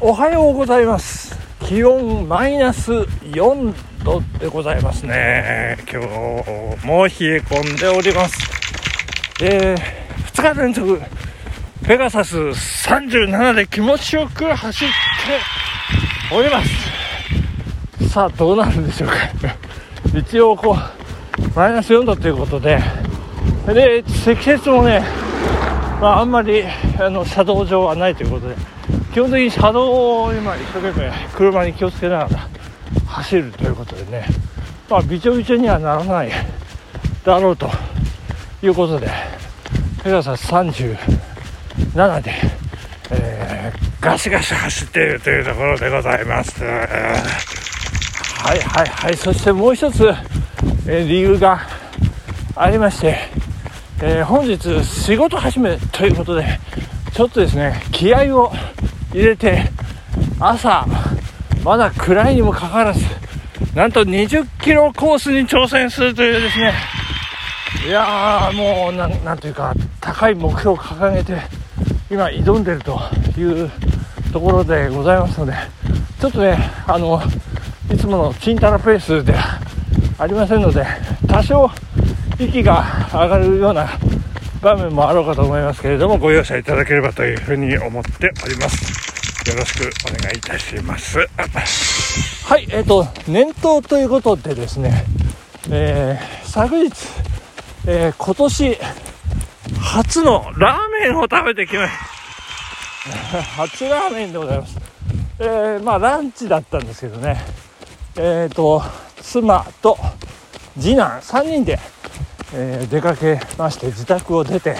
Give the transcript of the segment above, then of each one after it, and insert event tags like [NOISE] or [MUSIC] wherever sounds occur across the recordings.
おはようございます。気温マイナス4度でございますね。今日も冷え込んでおります。えー、2日連続ペガサス37で気持ちよく走っております。さあどうなるんでしょうか。一応こうマイナス4度ということでで積雪もね、まあ、あんまりあの車道上はないということで基本的に車道を今一生懸命車に気をつけながら走るということでね、まあ、びちょびちょにはならないだろうということでペガサス37で、えー、ガシガシ走っているというところでございます。はいはいはい。そしてもう一つ、えー、理由がありまして、えー、本日仕事始めということでちょっとですね気合を入れて朝まだ暗いにもかかわらずなんと20キロコースに挑戦するというですね。いやーもうなんというか高い目標を掲げて今挑んでるというところでございますのでちょっとねあのいつものチンタラペースではありませんので多少息が上がるような場面もあろうかと思いますけれどもご容赦いただければというふうに思っております。よろしくお願いいたします。はいえっ、ー、と年頭ということでですね、えー、昨日、えー、今年初のラーメンを食べてきました。[LAUGHS] 初ラーメンでございます。えー、まあランチだったんですけどね。えっ、ー、と妻と次男3人でえー、出かけまして自宅を出て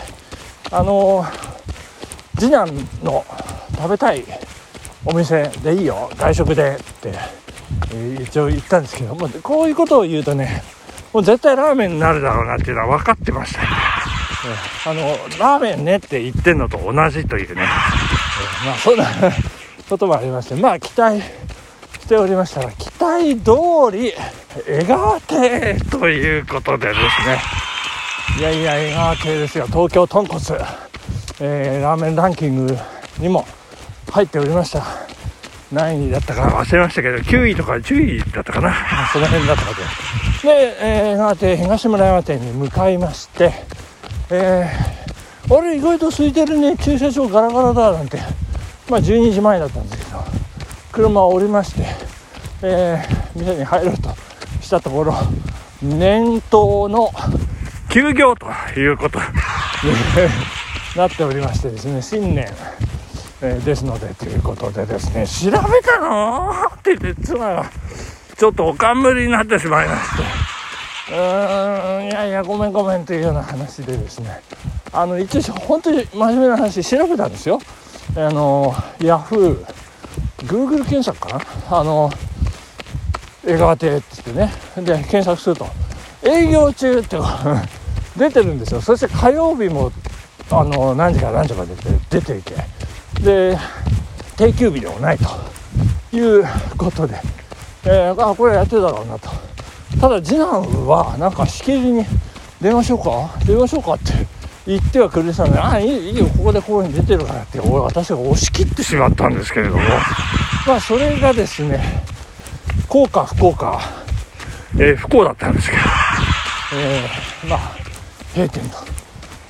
あのー、次男の食べたいお店でいいよ外食でって、一応言ったんですけどもこういうことを言うとねもう絶対ラーメンになるだろうなっていうのは分かってました、あのラーメンねって言ってんのと同じというね、まあそんな [LAUGHS] こともありましてまあ期待しておりましたら期待通り江川亭ということでですね。いやいや江川亭ですよ。東京豚骨、えー、ラーメンランキングにも入っておりました。何位だったか忘れましたけど9位とか10位だったかな。その辺だったかでで、えー、江川亭東村山店に向かいましてえー、あれ意外と空いてるね駐車場ガラガラだなんて。まあ12時前だったんですけど車を降りまして、えー、店に入ろうとしたところ年頭の休業ということ。に [LAUGHS] なっておりましてですね新年、えー、ですのでということでですね調べたの？[LAUGHS] って言って妻がちょっとおかんむりになってしまいまして。うーんいやいやごめんごめんというような話でですね。あの一応本当に真面目な話調べたんですよ。あのヤフー Google 検索かな？あの江川邸って言ってね。で検索すると営業中って [LAUGHS] 出てるんですよ。そして火曜日もあの何時から何時まで出ていて。で定休日でもないということで、えー、あこれやってるだろうなと。ただ次男はなんかしきりに電話しようか？電話しようかって言ってはくれてたのでああいいよここでこういうに出てるからって私が押し切ってしまったんですけれども。まあそれがですね幸か不幸か、えー、不幸だったんですけど、えー、まあ閉店と、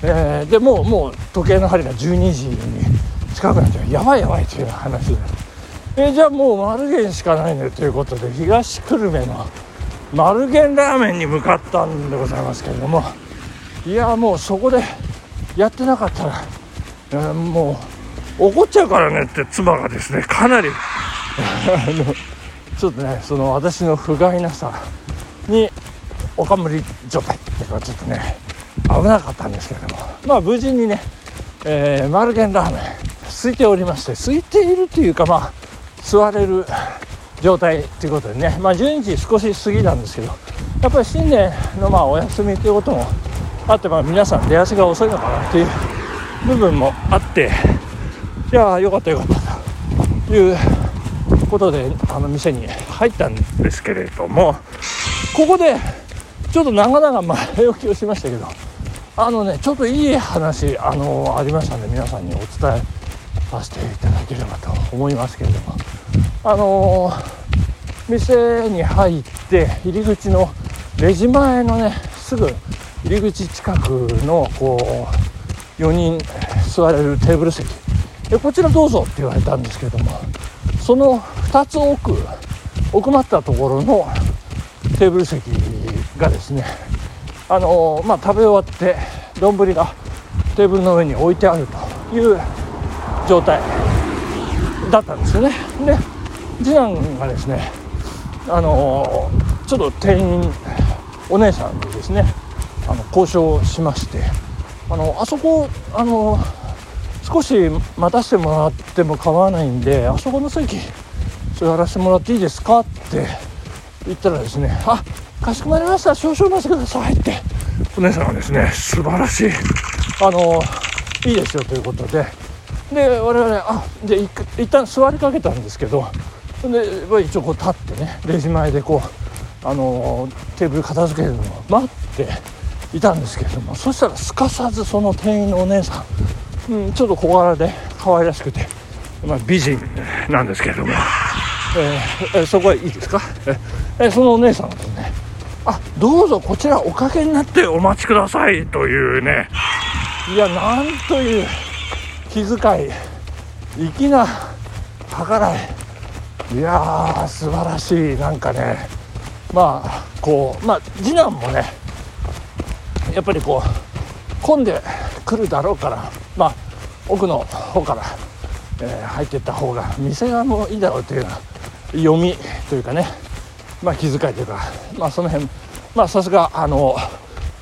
えー、でもうもう時計の針が12時に近くなっちゃう。やばいやばいという話で、え、じゃあもう丸源しかないねということで東久留米の丸源ラーメンに向かったんでございますけれども。いやもうそこでやってなかったら、えー、もう怒っちゃうからねって妻がですねかなり。ちょっとねその私の不甲斐なさにおかむり状態っていうかちょっとね危なかったんですけれども。まあ無事にね、えー、マルゲンラーメン。空いておりまして空いているというかまあ座れる状態ということでね。まあ12時少し過ぎなんですけどやっぱり新年のまあお休みということもあってまあ皆さん出足が遅いのかなっていう部分もあっていやよかったよかったということであの店に入ったんですけれどもここでちょっと長々前置きをしましたけどあのねちょっといい話あのありましたんで皆さんにお伝えさせていただければと思いますけれども。あのー、店に入って入り口のレジ前のねすぐ入り口近くのこう4人座れるテーブル席。でこちらどうぞって言われたんですけれどもその2つ奥奥まったところのテーブル席がですねあのー、まあ、食べ終わって丼がテーブルの上に置いてあるという状態だったんですよね。で次男がですねあの、ちょっと店員お姉さんにですねあの交渉しましてあのあそこあの少し待たせてもらっても構わないんであそこの席座らせてもらっていいですかって言ったらですねあかしこまりました。少々お待ちくださいってお姉さんがですね素晴らしい。あのいいですよということでで我々あで一旦座りかけたんですけどで一応こう立ってねレジ前でこうあのテーブル片付けるのを待っていたんですけれどもそしたらすかさずその店員のお姉さん、うん、ちょっと小柄で可愛らしくて、まあ、美人なんですけれども、えー、えそこはいいですか、えー、そのお姉さんがですねあどうぞこちらおかけになってお待ちくださいというね。いやなんという気遣い粋な計らい。いやー素晴らしい。なんかねまあこうまあ次男もねやっぱりこう混んでくるだろうからまあ奥の方から、えー、入っていった方が店側もいいだろうというような読みというかねまあ気遣いというかまあその辺まあさすがあの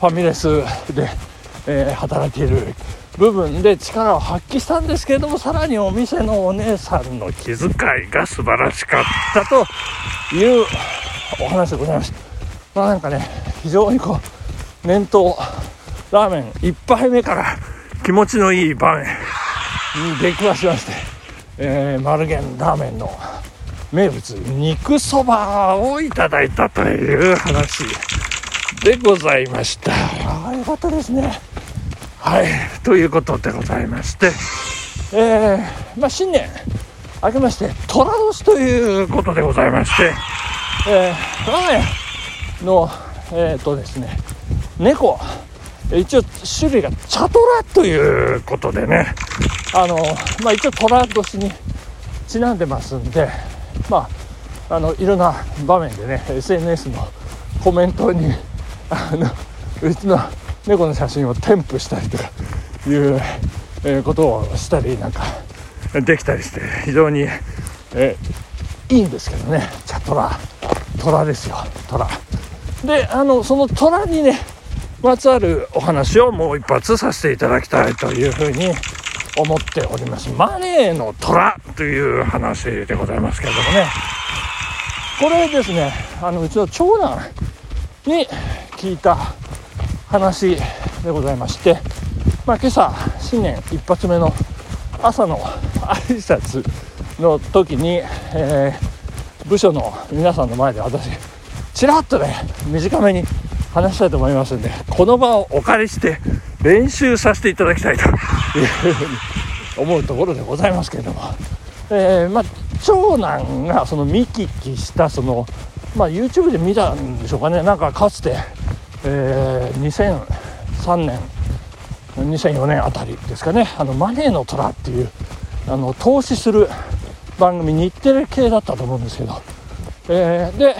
ファミレスで、えー、働いている部分で力を発揮したんですけれどもさらにお店のお姉さんの気遣いが素晴らしかったというお話でございました。まあなんかね非常にこう念頭ラーメン1杯目から気持ちのいい場面に出くわしまして、えー、マルゲンラーメンの名物肉そばをいただいたという話。でございました。ああよかったですねはいということでございましてえー、まあ新年明けまして寅年ということでございましてえー、我が家のえっ、ー、とですね猫一応種類がチャトラということでねあのまあ一応寅年にちなんでますんでまああのいろんな場面でね SNS のコメントにあのうちの猫の写真を添付したりとかいう、え、ことをしたりなんかできたりして非常に、え、いいんですけどね。チャトラトラですよ。トラであのそのトラにねまつわるお話をもう一発させていただきたいというふうに思っております。マネーの虎という話でございますけれどもね。これですねあのうちの長男に聞いた話でございまして、まあ、今朝新年一発目の朝の挨拶の時に、えー、部署の皆さんの前で私ちらっとね短めに話したいと思いますんでこの場をお借りして練習させていただきたいというふうに思うところでございますけれども、えー、まあ、長男がその見聞きしたその、まあ、YouTube で見たんでしょうかね。なんかかつてえー、2003年2004年あたりですかね「あのマネーの虎」っていうあの投資する番組日テレ系だったと思うんですけど、えー、で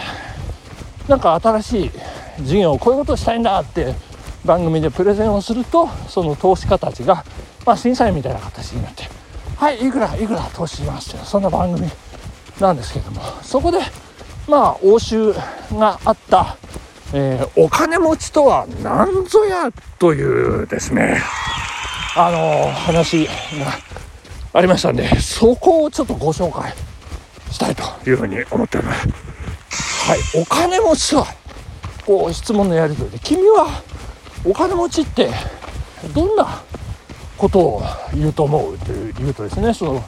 なんか新しい事業をこういうことをしたいんだって番組でプレゼンをするとその投資家たちが、まあ、審査員みたいな形になって「はいいくらいくら投資します」ってそんな番組なんですけども。そこでまあ応酬があったえー、お金持ちとは何ぞやというですね、あのー、話がありましたんで、そこをちょっとご紹介したいというふうに思っております。はい、お金持ちとは、こう質問のやり取りで、君はお金持ちってどんなことを言うと思うという言うとですね、その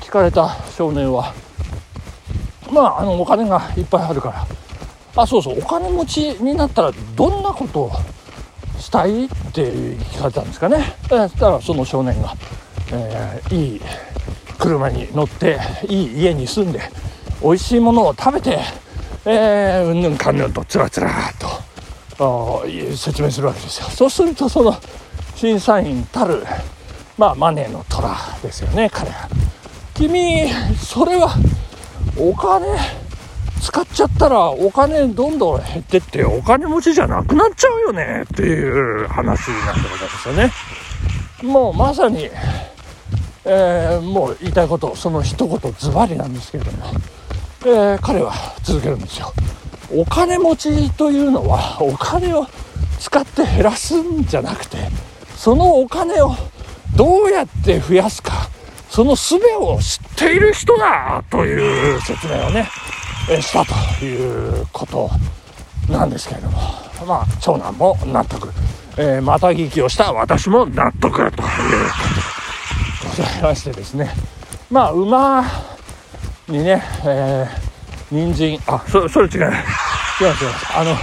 聞かれた少年は、まあ、あのお金がいっぱいあるから、あそうそう。お金持ちになったらどんなことをしたいって聞かれたんですかね。そしたらその少年がえー、いい車に乗っていい家に住んで美味しいものを食べてえー、うんぬんかんぬんとつらつらと説明するわけですよ。そうするとその審査員たるまあマネーの虎ですよね彼は。君それはお金使っちゃったらお金どんどん減ってってお金持ちじゃなくなっちゃうよねっていう話なんでございますよね。もうまさに、えー、もう言いたいことその一言ズバリなんですけれども、えー、彼は続けるんですよ。お金持ちというのはお金を使って減らすんじゃなくてそのお金をどうやって増やすかその術を知っている人だという説明をね、したということなんですけれども。まあ長男も納得、えー、また聞きをした私も納得。ということでございましてですね。まあ馬にね、えー、人参。あそそれ違う。違う違うあの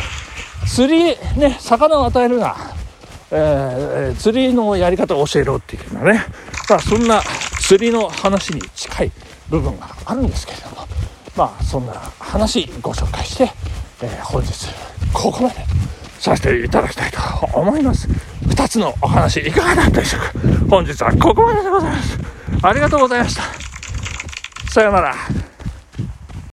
釣りね魚を与えるな、えー、釣りのやり方を教えろっていうのはね。まあそんな釣りの話に近い部分があるんですけれども。まあそんな話ご紹介して、えー、本日ここまでさせていただきたいと思います。2つのお話いかがだったでしょうか。本日はここまででございます。ありがとうございました。さようなら。